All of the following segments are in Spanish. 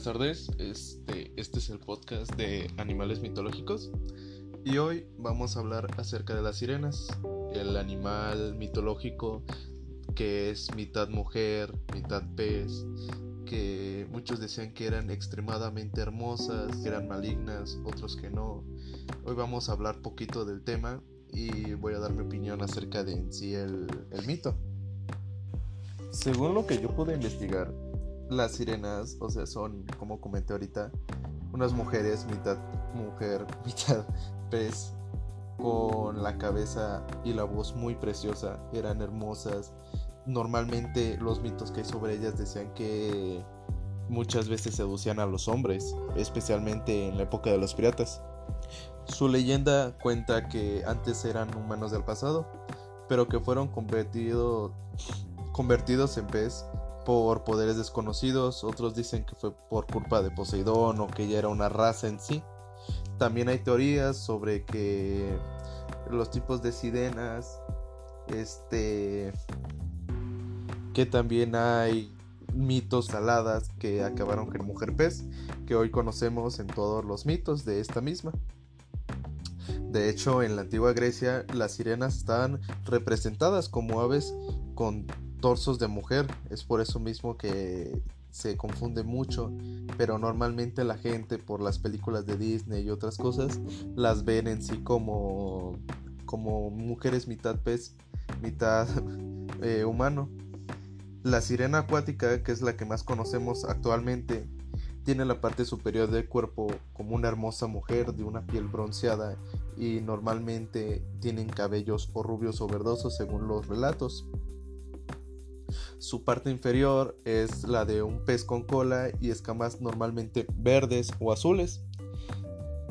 buenas tardes. Este, este es el podcast de animales mitológicos y hoy vamos a hablar acerca de las sirenas, el animal mitológico que es mitad mujer, mitad pez, que muchos decían que eran extremadamente hermosas, que eran malignas, otros que no. Hoy vamos a hablar poquito del tema y voy a dar mi opinión acerca de en sí el, el mito. Según lo que yo pude investigar, las sirenas, o sea, son, como comenté ahorita, unas mujeres, mitad mujer, mitad pez, con la cabeza y la voz muy preciosa, eran hermosas. Normalmente los mitos que hay sobre ellas decían que muchas veces seducían a los hombres, especialmente en la época de los piratas. Su leyenda cuenta que antes eran humanos del pasado, pero que fueron convertidos en pez por poderes desconocidos, otros dicen que fue por culpa de Poseidón o que ya era una raza en sí. También hay teorías sobre que los tipos de sirenas, este, que también hay mitos saladas que acabaron con mujer pez, que hoy conocemos en todos los mitos de esta misma. De hecho, en la antigua Grecia las sirenas estaban representadas como aves con torsos de mujer. Es por eso mismo que se confunde mucho, pero normalmente la gente por las películas de Disney y otras cosas las ven en sí como como mujeres mitad pez, mitad eh, humano. La sirena acuática, que es la que más conocemos actualmente, tiene la parte superior del cuerpo como una hermosa mujer de una piel bronceada y normalmente tienen cabellos o rubios o verdosos según los relatos. Su parte inferior es la de un pez con cola y escamas normalmente verdes o azules.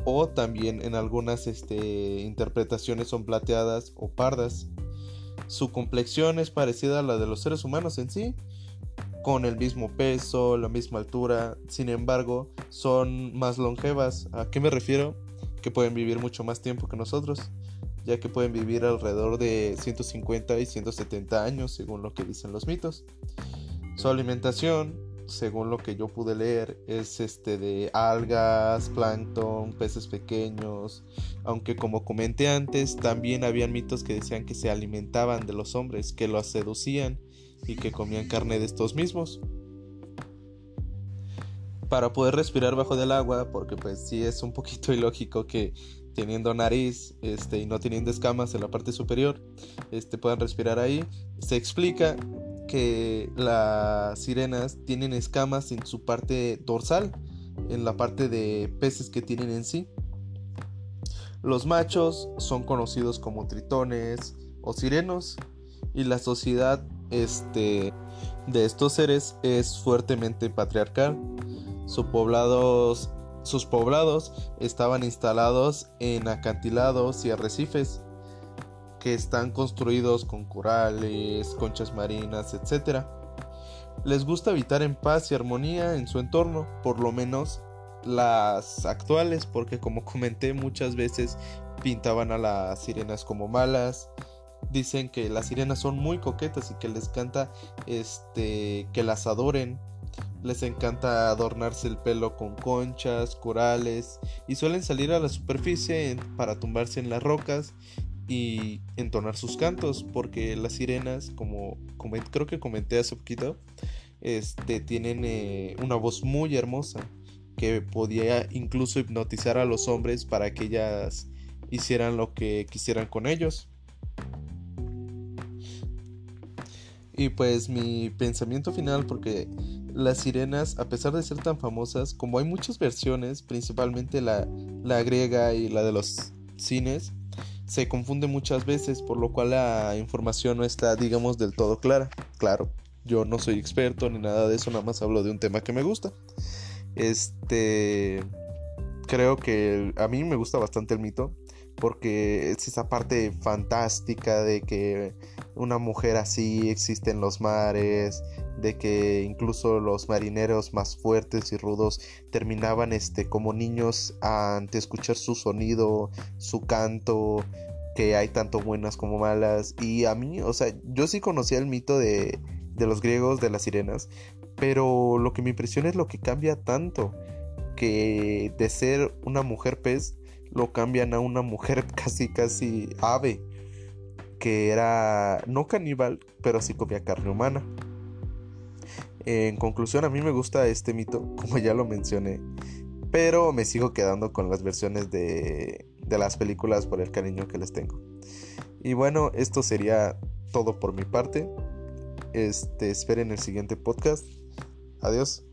O también en algunas este, interpretaciones son plateadas o pardas. Su complexión es parecida a la de los seres humanos en sí, con el mismo peso, la misma altura, sin embargo, son más longevas. ¿A qué me refiero? Que pueden vivir mucho más tiempo que nosotros ya que pueden vivir alrededor de 150 y 170 años según lo que dicen los mitos. Su alimentación, según lo que yo pude leer, es este de algas, plancton, peces pequeños, aunque como comenté antes, también habían mitos que decían que se alimentaban de los hombres, que los seducían y que comían carne de estos mismos para poder respirar bajo del agua, porque pues sí es un poquito ilógico que teniendo nariz este, y no teniendo escamas en la parte superior, este, puedan respirar ahí. Se explica que las sirenas tienen escamas en su parte dorsal, en la parte de peces que tienen en sí. Los machos son conocidos como tritones o sirenos y la sociedad este, de estos seres es fuertemente patriarcal. Sus poblados sus poblados estaban instalados en acantilados y arrecifes que están construidos con corales, conchas marinas, etc. Les gusta habitar en paz y armonía en su entorno, por lo menos las actuales, porque como comenté muchas veces pintaban a las sirenas como malas. Dicen que las sirenas son muy coquetas y que les encanta este que las adoren les encanta adornarse el pelo con conchas, corales y suelen salir a la superficie para tumbarse en las rocas y entonar sus cantos porque las sirenas, como, creo que comenté hace poquito, este, tienen eh, una voz muy hermosa que podía incluso hipnotizar a los hombres para que ellas hicieran lo que quisieran con ellos. Y pues mi pensamiento final, porque las sirenas, a pesar de ser tan famosas, como hay muchas versiones, principalmente la, la griega y la de los cines, se confunde muchas veces, por lo cual la información no está, digamos, del todo clara. Claro, yo no soy experto ni nada de eso, nada más hablo de un tema que me gusta. Este, creo que a mí me gusta bastante el mito porque es esa parte fantástica de que una mujer así existe en los mares, de que incluso los marineros más fuertes y rudos terminaban este como niños ante escuchar su sonido, su canto, que hay tanto buenas como malas y a mí, o sea, yo sí conocía el mito de de los griegos de las sirenas, Pero lo que me impresiona es lo que cambia tanto. Que de ser una mujer pez lo cambian a una mujer casi casi ave. Que era no caníbal, pero sí comía carne humana. En conclusión, a mí me gusta este mito, como ya lo mencioné. Pero me sigo quedando con las versiones de, las películas por el cariño que les tengo. Y bueno, esto sería todo por mi parte. Este, esperen el siguiente podcast. Adiós.